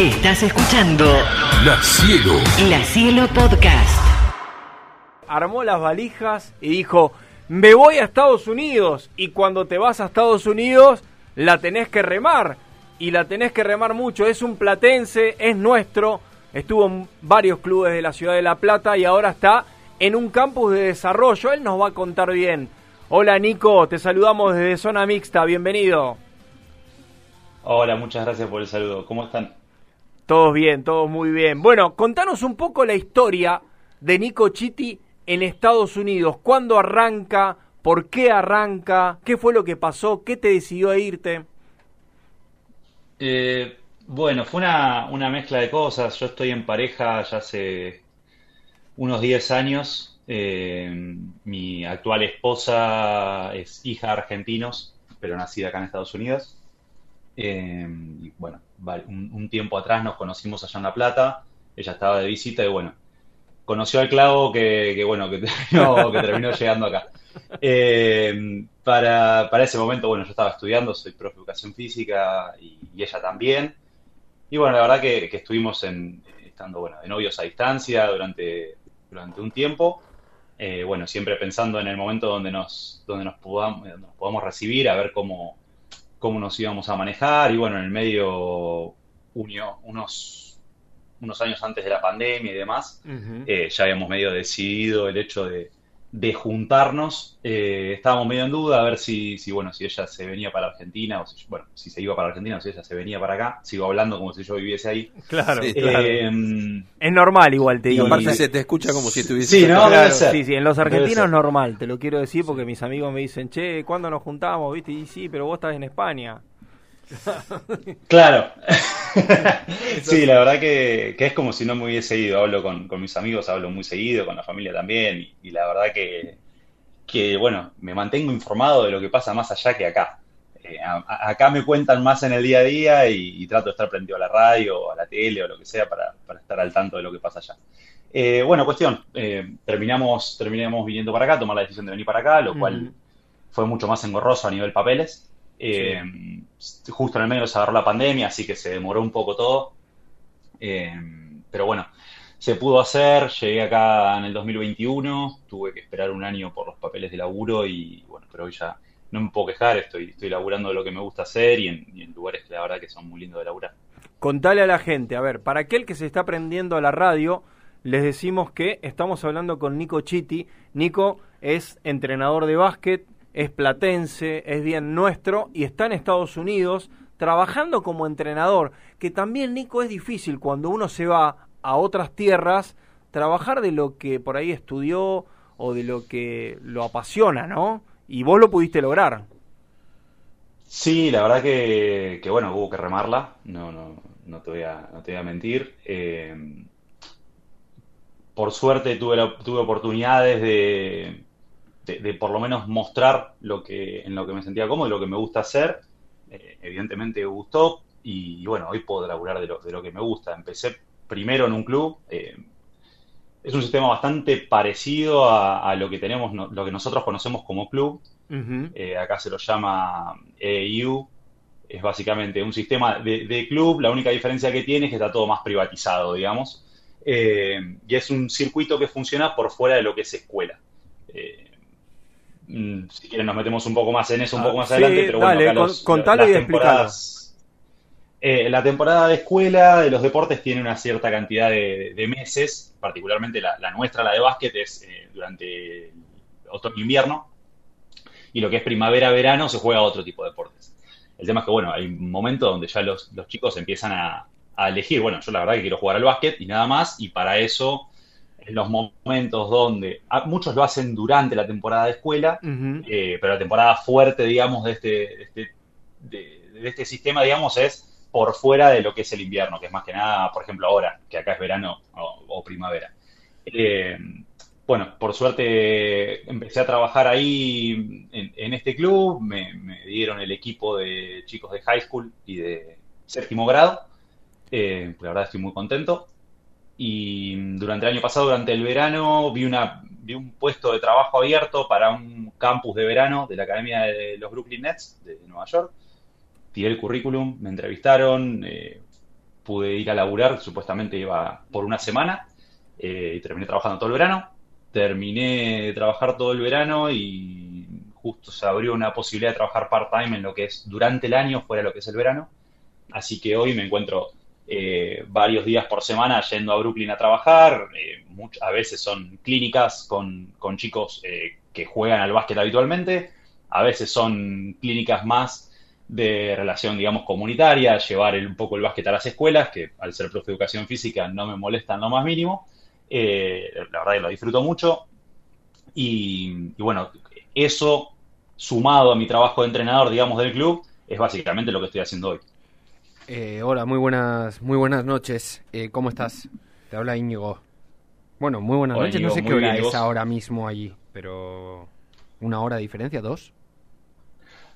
Estás escuchando La Cielo. La Cielo Podcast. Armó las valijas y dijo, me voy a Estados Unidos. Y cuando te vas a Estados Unidos, la tenés que remar. Y la tenés que remar mucho. Es un platense, es nuestro. Estuvo en varios clubes de la ciudad de La Plata y ahora está en un campus de desarrollo. Él nos va a contar bien. Hola Nico, te saludamos desde Zona Mixta. Bienvenido. Hola, muchas gracias por el saludo. ¿Cómo están? Todos bien, todos muy bien. Bueno, contanos un poco la historia de Nico Chiti en Estados Unidos. ¿Cuándo arranca? ¿Por qué arranca? ¿Qué fue lo que pasó? ¿Qué te decidió a irte? Eh, bueno, fue una, mezcla de cosas. Yo estoy en pareja ya hace unos 10 años. Eh, mi actual esposa es hija de argentinos, pero nacida acá en Estados Unidos. Eh, y bueno, un, tiempo atrás nos conocimos allá en La Plata. Ella estaba de visita y bueno, conoció al clavo que, bueno, que terminó, llegando acá. Eh, para, para, ese momento, bueno, yo estaba estudiando, soy profe de educación física y, ella también. Y bueno, la verdad que, estuvimos en, estando, bueno, de novios a distancia durante, durante un tiempo. Eh, bueno, siempre pensando en el momento donde nos, donde nos podamos, nos podamos recibir, a ver cómo, cómo nos íbamos a manejar. Y bueno, en el medio, unio, unos unos años antes de la pandemia y demás, uh -huh. eh, ya habíamos medio decidido el hecho de, de juntarnos. Eh, estábamos medio en duda a ver si, si, bueno, si ella se venía para Argentina, o si, bueno, si se iba para Argentina o si ella se venía para acá. Sigo hablando como si yo viviese ahí. Claro, eh, claro. es normal igual, te digo. Y aparte se te escucha como si estuviese Sí, ¿no? Claro, sí, sí, en los argentinos es normal, te lo quiero decir porque mis amigos me dicen, che, ¿cuándo nos juntamos? ¿Viste? Y sí, pero vos estás en España. Claro. sí, la verdad que, que, es como si no me hubiese ido. Hablo con, con, mis amigos, hablo muy seguido, con la familia también. Y, y, la verdad que, que, bueno, me mantengo informado de lo que pasa más allá que acá. Eh, a, acá me cuentan más en el día a día y, y, trato de estar prendido a la radio, o a la tele o lo que sea para, para estar al tanto de lo que pasa allá. Eh, bueno, cuestión, eh, terminamos, terminamos viniendo para acá, tomar la decisión de venir para acá, lo cual mm fue mucho más engorroso a nivel papeles. Eh, sí. Justo en el medio se agarró la pandemia, así que se demoró un poco todo. Eh, pero bueno, se pudo hacer. Llegué acá en el 2021. Tuve que esperar un año por los papeles de laburo y bueno, pero hoy ya no me puedo quejar. Estoy, estoy laburando de lo que me gusta hacer y en, y en lugares que la verdad que son muy lindos de laburar. Contale a la gente, a ver, para aquel que se está prendiendo a la radio, les decimos que estamos hablando con Nico Chiti. Nico es entrenador de básquet, es platense, es bien nuestro y está en Estados Unidos trabajando como entrenador, que también Nico es difícil cuando uno se va a otras tierras trabajar de lo que por ahí estudió o de lo que lo apasiona, ¿no? Y vos lo pudiste lograr. Sí, la verdad que, bueno, hubo que remarla, no, no, no, te, voy a, no te voy a mentir. Eh, por suerte tuve oportunidades de, de, de, por lo menos mostrar lo que, en lo que me sentía cómodo y lo que me gusta hacer. Eh, evidentemente gustó y, y, bueno, hoy puedo laburar de lo, de lo que me gusta. Empecé primero en un club. Eh, es un sistema bastante parecido a, a, lo que tenemos, no, lo que nosotros conocemos como club. Uh -huh. eh, acá se lo llama EU. Es básicamente un sistema de, de, club. La única diferencia que tiene es que está todo más privatizado, digamos. Eh, y es un circuito que funciona por fuera de lo que es escuela. Eh, si quieren nos metemos un poco más en eso un poco más ah, adelante, pero bueno, dale, acá los, contalo y explícalo. Eh, la temporada de escuela de los deportes tiene una cierta cantidad de, de meses, particularmente la, la, nuestra, la de básquet, es eh, durante otoño-invierno, y lo que es primavera-verano se juega otro tipo de deportes. El tema es que, bueno, hay un momento donde ya los, los chicos empiezan a, a, elegir, bueno, yo la verdad que quiero jugar al básquet y nada más, y para eso en los momentos donde a, muchos lo hacen durante la temporada de escuela, uh -huh. eh, pero la temporada fuerte, digamos, de este, de este, de, de, este sistema, digamos, es por fuera de lo que es el invierno, que es más que nada, por ejemplo, ahora, que acá es verano o, o primavera. Eh, bueno, por suerte empecé a trabajar ahí en, en este club, me, me, dieron el equipo de chicos de high school y de séptimo grado, eh, la verdad estoy muy contento y durante el año pasado, durante el verano, vi, una, vi un puesto de trabajo abierto para un campus de verano de la Academia de los Brooklyn Nets de Nueva York. Tiré el currículum, me entrevistaron, eh, pude ir a laburar, supuestamente iba por una semana, eh, y terminé trabajando todo el verano. Terminé de trabajar todo el verano y justo se abrió una posibilidad de trabajar part-time en lo que es durante el año, fuera de lo que es el verano. Así que hoy me encuentro eh, varios días por semana yendo a Brooklyn a trabajar. Eh, a veces son clínicas con, con chicos eh, que juegan al básquet habitualmente. A veces son clínicas más de relación, digamos, comunitaria, llevar un poco el básquet a las escuelas, que al ser profe de educación física no me molesta en lo más mínimo. la verdad que lo disfruto mucho. Y, y, bueno, eso sumado a mi trabajo de entrenador, digamos, del club, es básicamente lo que estoy haciendo hoy. Eh, hola, muy buenas, muy buenas noches. Eh, ¿Cómo estás? Te habla Íñigo. Bueno, muy buenas noches. no sé qué hora es ahora mismo allí, pero una hora de diferencia, dos.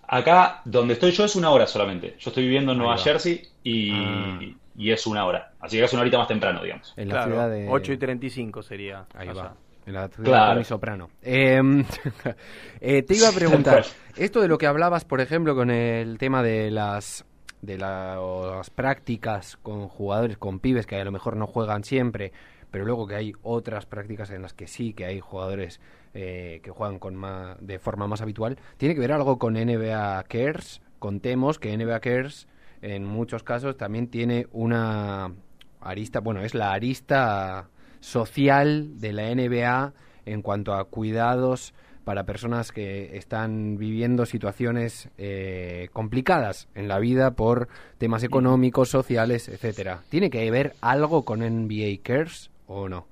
Acá, donde estoy yo, es una hora solamente. Yo estoy viviendo en Nueva Jersey ah. y, es una hora. Así que es una horita más temprano, digamos. En la ciudad de... 8 y 35 sería. Ahí va. En la ciudad de Soprano. Em, eh, te iba a preguntar, esto de lo que hablabas, por ejemplo, con el tema de las de las prácticas con jugadores, con pibes que a lo mejor no juegan siempre, pero luego que hay otras prácticas en las que sí, que hay jugadores eh, que juegan con más, de forma más habitual, tiene que ver algo con NBA Cares. Contemos que NBA Cares en muchos casos también tiene una arista, bueno, es la arista social de la NBA en cuanto a cuidados para personas que están viviendo situaciones eh, complicadas en la vida por temas económicos, sociales, etcétera. ¿Tiene que ver algo con NBA Cares o no?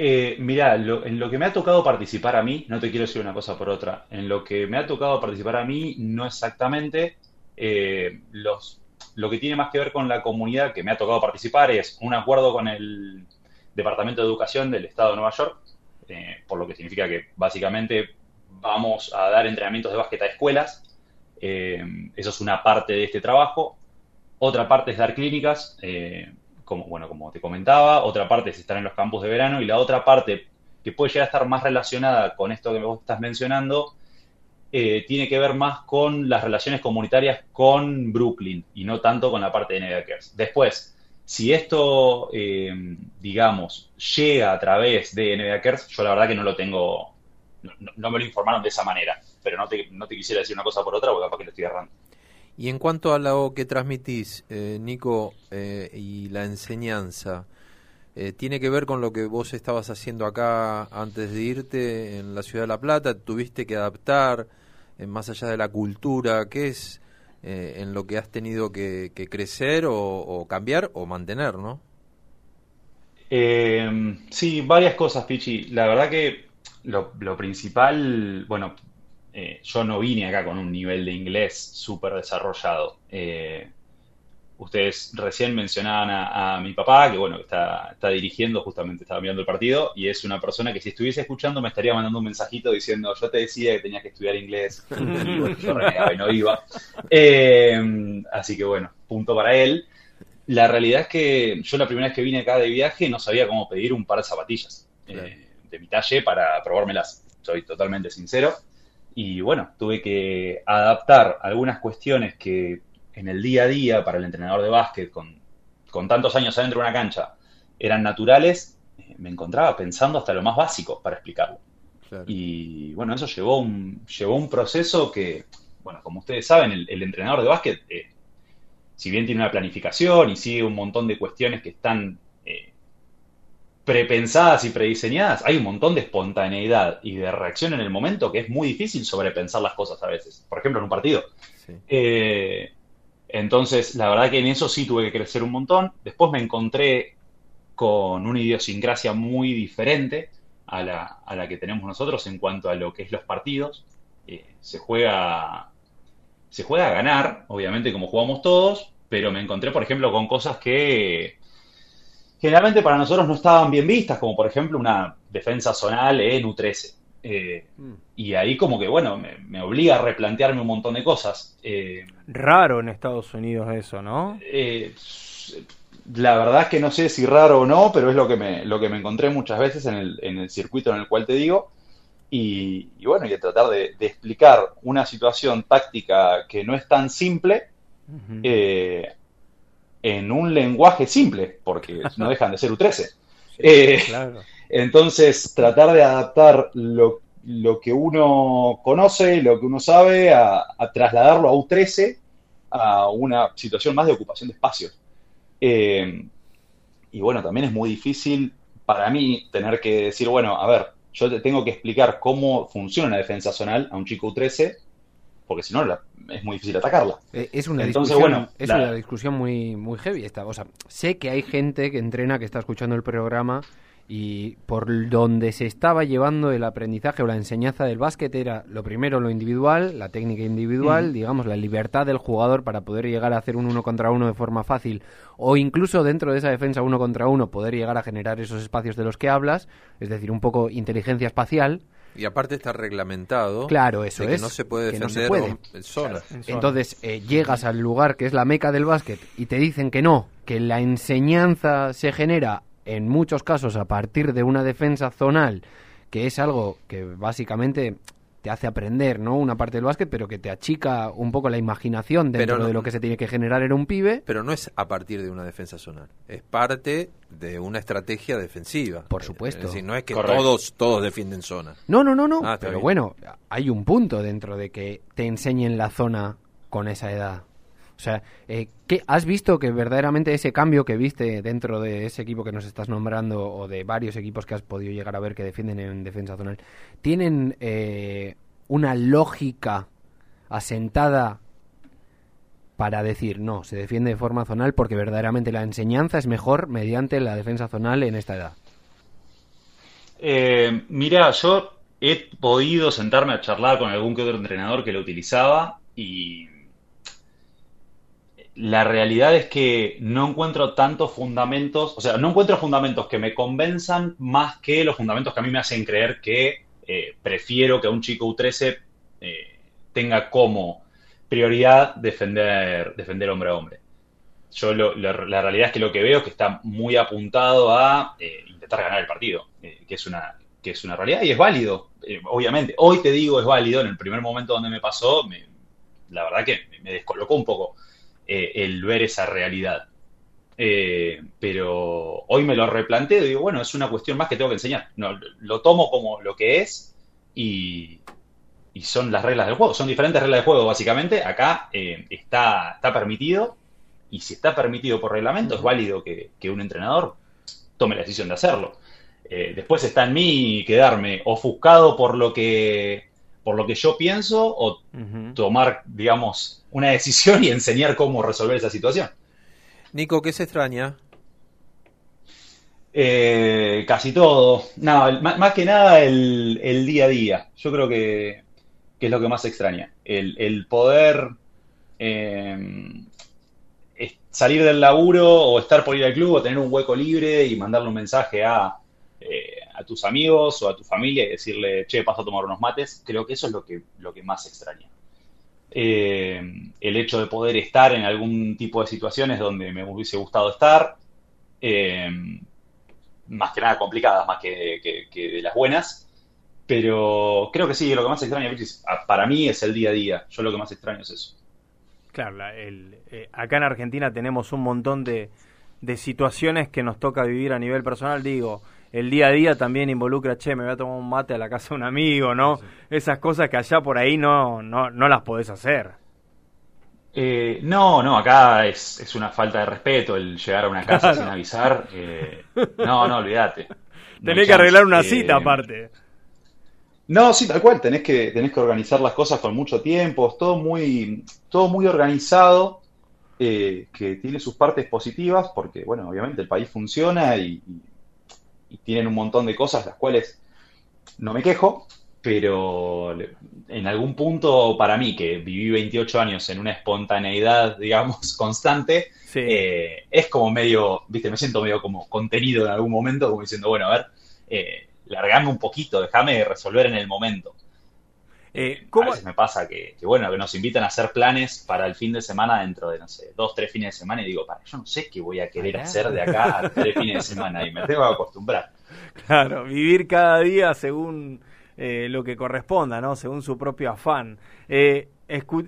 Eh, mira, en lo que me ha tocado participar a mí, no te quiero decir una cosa por otra, en lo que me ha tocado participar a mí, no exactamente eh, los, lo que tiene más que ver con la comunidad que me ha tocado participar es un acuerdo con el Departamento de Educación del Estado de Nueva York, eh, por lo que significa que básicamente vamos a dar entrenamientos de básquet a escuelas. Eh, eso es una parte de este trabajo. Otra parte es dar clínicas, eh, como, bueno, como te comentaba. Otra parte es estar en los campos de verano. Y la otra parte, que puede llegar a estar más relacionada con esto que vos estás mencionando, tiene que ver más con las relaciones comunitarias con Brooklyn y no tanto con la parte de NBA Después, si esto, eh, digamos, llega a través de NBA yo la verdad que no lo tengo, no, me lo informaron de esa manera, pero no te, no quisiera decir una cosa por otra porque capaz que lo estoy errando. Y en cuanto a lo que transmitís, eh, Nico, eh, y la enseñanza, ¿tiene que ver con lo que vos estabas haciendo acá antes de irte en la ciudad de La Plata? ¿Tuviste que adaptar más allá de la cultura? ¿Qué es eh, en lo que has tenido que, crecer o, cambiar o mantener, ¿no? Eh, sí, varias cosas, Pichi. La verdad que lo, principal, bueno, eh, yo no vine acá con un nivel de inglés súper desarrollado. Eh, Ustedes recién mencionaban a, mi papá, que bueno, está, está, dirigiendo, justamente estaba mirando el partido, y es una persona que si estuviese escuchando me estaría mandando un mensajito diciendo, yo te decía que tenías que estudiar inglés, y bueno, yo renegaba y no iba. Eh, así que bueno, punto para él. La realidad es que yo la primera vez que vine acá de viaje no sabía cómo pedir un par de zapatillas eh, de mi talle para probármelas, soy totalmente sincero. Y bueno, tuve que adaptar algunas cuestiones que en el día a día para el entrenador de básquet, con, tantos años adentro de una cancha, eran naturales, eh, me encontraba pensando hasta lo más básico para explicarlo. Y bueno, eso llevó un, llevó un proceso que, bueno, como ustedes saben, el, entrenador de básquet, eh, si bien tiene una planificación y sigue un montón de cuestiones que están eh, prepensadas y prediseñadas, hay un montón de espontaneidad y de reacción en el momento que es muy difícil sobrepensar las cosas a veces. Por ejemplo, en un partido. Sí. Entonces, la verdad que en eso sí tuve que crecer un montón. Después me encontré con una idiosincrasia muy diferente a la, a la que tenemos nosotros en cuanto a lo que es los partidos. Eh, se juega se juega a ganar, obviamente como jugamos todos, pero me encontré, por ejemplo, con cosas que generalmente para nosotros no estaban bien vistas, como por ejemplo una defensa zonal en U13. Eh, mm. Y ahí como que, bueno, me, obliga a replantearme un montón de cosas. Eh, raro en Estados Unidos eso, ¿no? Eh, la verdad es que no sé si raro o no, pero es lo que me, lo que me encontré muchas veces en el, en el circuito en el cual te digo. Y, bueno, y de tratar de, explicar una situación táctica que no es tan simple en un lenguaje simple, porque no dejan de ser U13. Eh, entonces, tratar de adaptar lo, que uno conoce, lo que uno sabe, a, trasladarlo a U13 a una situación más de ocupación de espacio. Eh, y bueno, también es muy difícil para mí tener que decir, bueno, a ver, yo te tengo que explicar cómo funciona una defensa zonal a un chico U13 porque si no es muy difícil atacarla. Eh, es una discusión, es una discusión muy, muy heavy esta. O sea, sé que hay gente que entrena, que está escuchando el programa y por donde se estaba llevando el aprendizaje o la enseñanza del básquet era lo primero lo individual, la técnica individual, digamos, la libertad del jugador para poder llegar a hacer un uno contra uno de forma fácil o incluso dentro de esa defensa uno contra uno poder llegar a generar esos espacios de los que hablas, es decir, un poco inteligencia espacial y aparte está reglamentado. Claro, eso que es. no se puede defender en zona. Entonces eh, llegas al lugar que es la meca del básquet y te dicen que no, que la enseñanza se genera en muchos casos a partir de una defensa zonal, que es algo que básicamente te hace aprender, ¿no? Una parte del básquet, pero que te achica un poco la imaginación dentro de lo que se tiene que generar en un pibe. Pero no es a partir de una defensa zonal, es parte de una estrategia defensiva. Por supuesto. Es decir, no es que todos todos defienden zona. No, no, no, no. Ah, pero bueno, hay un punto dentro de que te enseñen la zona con esa edad. O sea, eh, ¿qué, ¿has visto que verdaderamente ese cambio que viste dentro de ese equipo que nos estás nombrando o de varios equipos que has podido llegar a ver que defienden en defensa zonal, tienen eh, una lógica asentada para decir, no, se defiende de forma zonal porque verdaderamente la enseñanza es mejor mediante la defensa zonal en esta edad? Eh, mira, yo he podido sentarme a charlar con algún que otro entrenador que lo utilizaba y la realidad es que no encuentro tantos fundamentos, o sea, no encuentro fundamentos que me convenzan más que los fundamentos que a mí me hacen creer que eh, prefiero que un chico U13 eh, tenga como prioridad defender, defender hombre a hombre. Yo la realidad es que lo que veo es que está muy apuntado a eh, intentar ganar el partido, que, es una, que es una realidad y es válido, obviamente. Hoy te digo es válido, en el primer momento donde me pasó, la verdad que me descolocó un poco eh, el ver esa realidad. Eh, pero hoy me lo replanteo y digo, bueno, es una cuestión más que tengo que enseñar. No, lo tomo como lo que es y, son las reglas del juego. Son diferentes reglas de juego, básicamente. Acá eh, está, está permitido y si está permitido por reglamento, es válido que, un entrenador tome la decisión de hacerlo. después está en mí quedarme ofuscado por lo que por lo que yo pienso o tomar, digamos, una decisión y enseñar cómo resolver esa situación. Nico, ¿qué se extraña? Eh, casi todo. No, más, que nada el, día a día. Yo creo que, es lo que más extraña. El, poder eh, salir del laburo o estar por ir al club o tener un hueco libre y mandarle un mensaje a tus amigos o a tu familia y decirle, che, paso a tomar unos mates, creo que eso es lo que, lo que más extraña. Eh, el hecho de poder estar en algún tipo de situaciones donde me hubiese gustado estar, eh, más que nada complicadas, más que, de las buenas, pero creo que sí, lo que más extraña para mí es el día a día, yo lo que más extraño es eso. Claro, acá en Argentina tenemos un montón de, de situaciones que nos toca vivir a nivel personal, digo, el día a día también involucra, che, me voy a tomar un mate a la casa de un amigo, ¿no? Esas cosas que allá por ahí no, no, no las podés hacer. Eh, no, no, acá es, es, una falta de respeto el llegar a una casa sin avisar. Eh, no, no, olvídate. tenés que arreglar una cita aparte. No, sí, tal cual, tenés que, tenés que organizar las cosas con mucho tiempo, es todo muy, todo muy organizado, eh, que tiene sus partes positivas, porque, bueno, obviamente el país funciona y y tienen un montón de cosas las cuales no me quejo, pero en algún punto para mí, que viví 28 años en una espontaneidad, digamos, constante, eh, es como medio, viste, me siento medio como contenido en algún momento, como diciendo, bueno, a ver, eh, largame un poquito, déjame resolver en el momento. Eh, a veces me pasa que, bueno, que nos invitan a hacer planes para el fin de semana dentro de, no sé, dos, tres fines de semana y digo, para, yo no sé qué voy a querer hacer de acá a tres fines de semana y me tengo que acostumbrar. Claro, vivir cada día según eh, lo que corresponda, ¿no? Según su propio afán. Eh,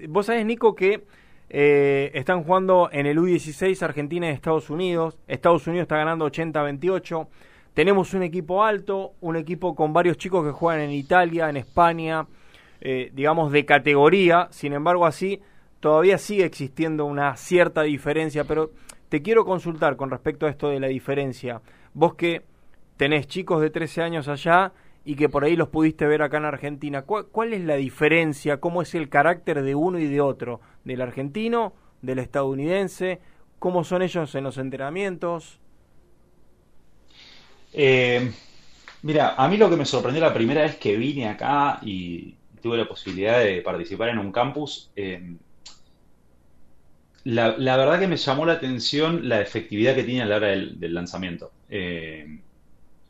vos sabés, Nico, que Eh, están jugando en el U16 Argentina y Estados Unidos. Estados Unidos está ganando 80-28. Tenemos un equipo alto, un equipo con varios chicos que juegan en Italia, en España, eh, digamos de categoría. Sin embargo, así todavía sigue existiendo una cierta diferencia. Pero te quiero consultar con respecto a esto de la diferencia. Vos que tenés chicos de 13 años allá y que por ahí los pudiste ver acá en Argentina. ¿Cuál, es la diferencia? ¿Cómo es el carácter de uno y de otro? ¿Del argentino? ¿Del estadounidense? ¿Cómo son ellos en los entrenamientos? Eh, mira, a mí lo que me sorprendió la primera vez que vine acá y tuve la posibilidad de participar en un campus, eh, la, verdad que me llamó la atención la efectividad que tiene a la hora del, lanzamiento. Eh,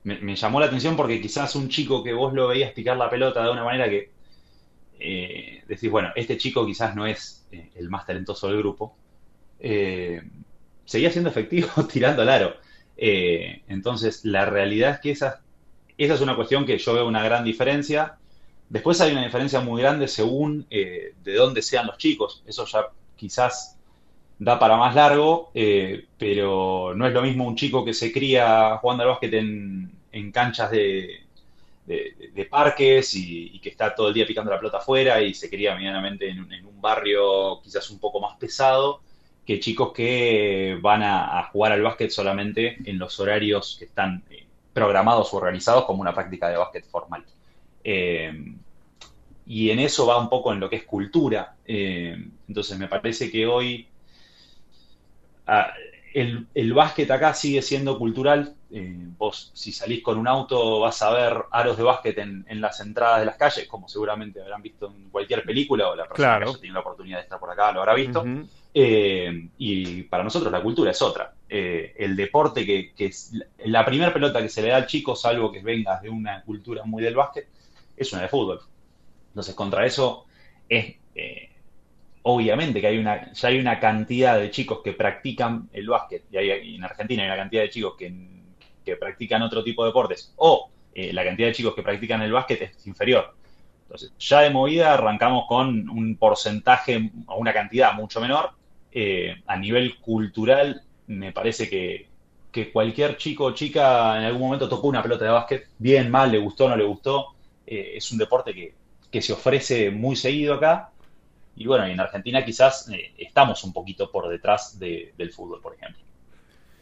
me, llamó la atención porque quizás un chico que vos lo veías picar la pelota de una manera que eh, decís, bueno, este chico quizás no es eh, el más talentoso del grupo, eh, seguía siendo efectivo tirando al aro. entonces, la realidad es que esa, esa es una cuestión que yo veo una gran diferencia. Después hay una diferencia muy grande según de dónde sean los chicos. Eso ya quizás da para más largo, eh, pero no es lo mismo un chico que se cría jugando al básquet en, canchas de, parques y, que está todo el día picando la pelota afuera y se cría medianamente en, un barrio quizás un poco más pesado que chicos que van a, jugar al básquet solamente en los horarios que están eh, programados o organizados como una práctica de básquet formal. Eh, y en eso va un poco en lo que es cultura. entonces me parece que hoy el, el, básquet acá sigue siendo cultural. Eh, vos, si salís con un auto, vas a ver aros de básquet en, las entradas de las calles, como seguramente habrán visto en cualquier película o la persona que tiene la oportunidad de estar por acá lo habrá visto. Eh, y para nosotros la cultura es otra. Eh, el deporte que, es la primera pelota que se le da al chico, salvo que vengas de una cultura muy del básquet, es una de fútbol. Entonces, contra eso es obviamente que hay una, ya hay una cantidad de chicos que practican el básquet, y, hay, en Argentina hay una cantidad de chicos que, practican otro tipo de deportes, o eh, la cantidad de chicos que practican el básquet es inferior. Entonces, ya de movida arrancamos con un porcentaje o una cantidad mucho menor. Eh, a nivel cultural, me parece que, cualquier chico o chica en algún momento tocó una pelota de básquet, bien, mal, le gustó, no le gustó. Eh, es un deporte que, que se ofrece muy seguido acá y bueno, en Argentina quizás eh, estamos un poquito por detrás del fútbol, por ejemplo.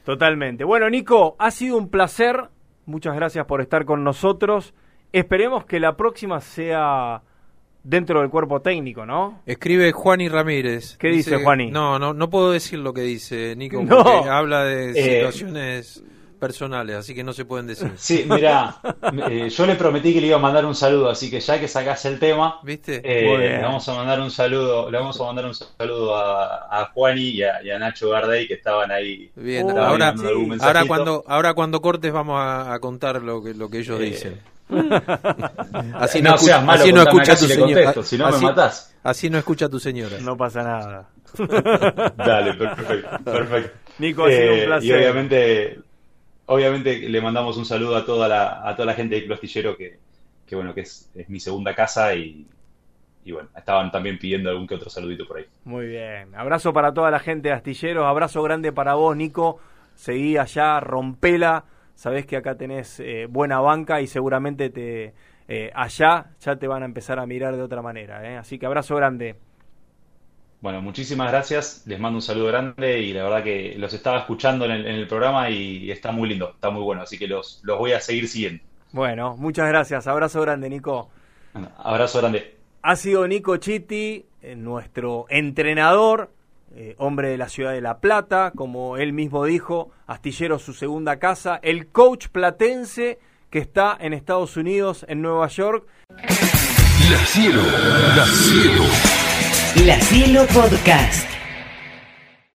Totalmente. Bueno, Nico, ha sido un placer. Muchas gracias por estar con nosotros. Esperemos que la próxima sea dentro del cuerpo técnico, ¿no? Escribe Juani Ramírez. ¿Qué dice, Juani? No, no, no puedo decir lo que dice Nico, porque habla de eh, situaciones personales, así que no se pueden decir. Sí, mira, eh, yo le prometí que le iba a mandar un saludo, así que ya que sacase el tema, ¿viste? Eh, le vamos a mandar un saludo, le vamos a mandar un saludo a, a Juani y a, Nacho Gardey que estaban ahí. Bien, ahora, ahora cuando ahora cuando cortes vamos a, contar lo que lo que ellos eh, dicen. así no, malo, así no escucha tu señora. Si no me matás. Así no escucha tu señora. No pasa nada. Dale, perfecto. perfecto. Nico, ha sido un placer. Y obviamente obviamente le mandamos un saludo a toda la, a toda la gente de Club Astillero que, bueno, que es, mi segunda casa y, bueno, estaban también pidiendo algún que otro saludito por ahí. Muy bien. Abrazo para toda la gente de Astilleros, abrazo grande para vos, Nico. Seguí allá, rompela. Sabés que acá tenés eh, buena banca y seguramente te eh, allá ya te van a empezar a mirar de otra manera. ¿eh? Así que abrazo grande. Bueno, muchísimas gracias, les mando un saludo grande y la verdad que los estaba escuchando en el, programa y está muy lindo, está muy bueno, así que los, los voy a seguir siguiendo. Bueno, muchas gracias, abrazo grande Nico. abrazo grande. Ha sido Nico Chitti, eh, nuestro entrenador, eh, hombre de la ciudad de La Plata, como él mismo dijo, Astillero su segunda casa, el coach platense que está en Estados Unidos, en Nueva York. La cielo, la cielo. La Cielo Podcast.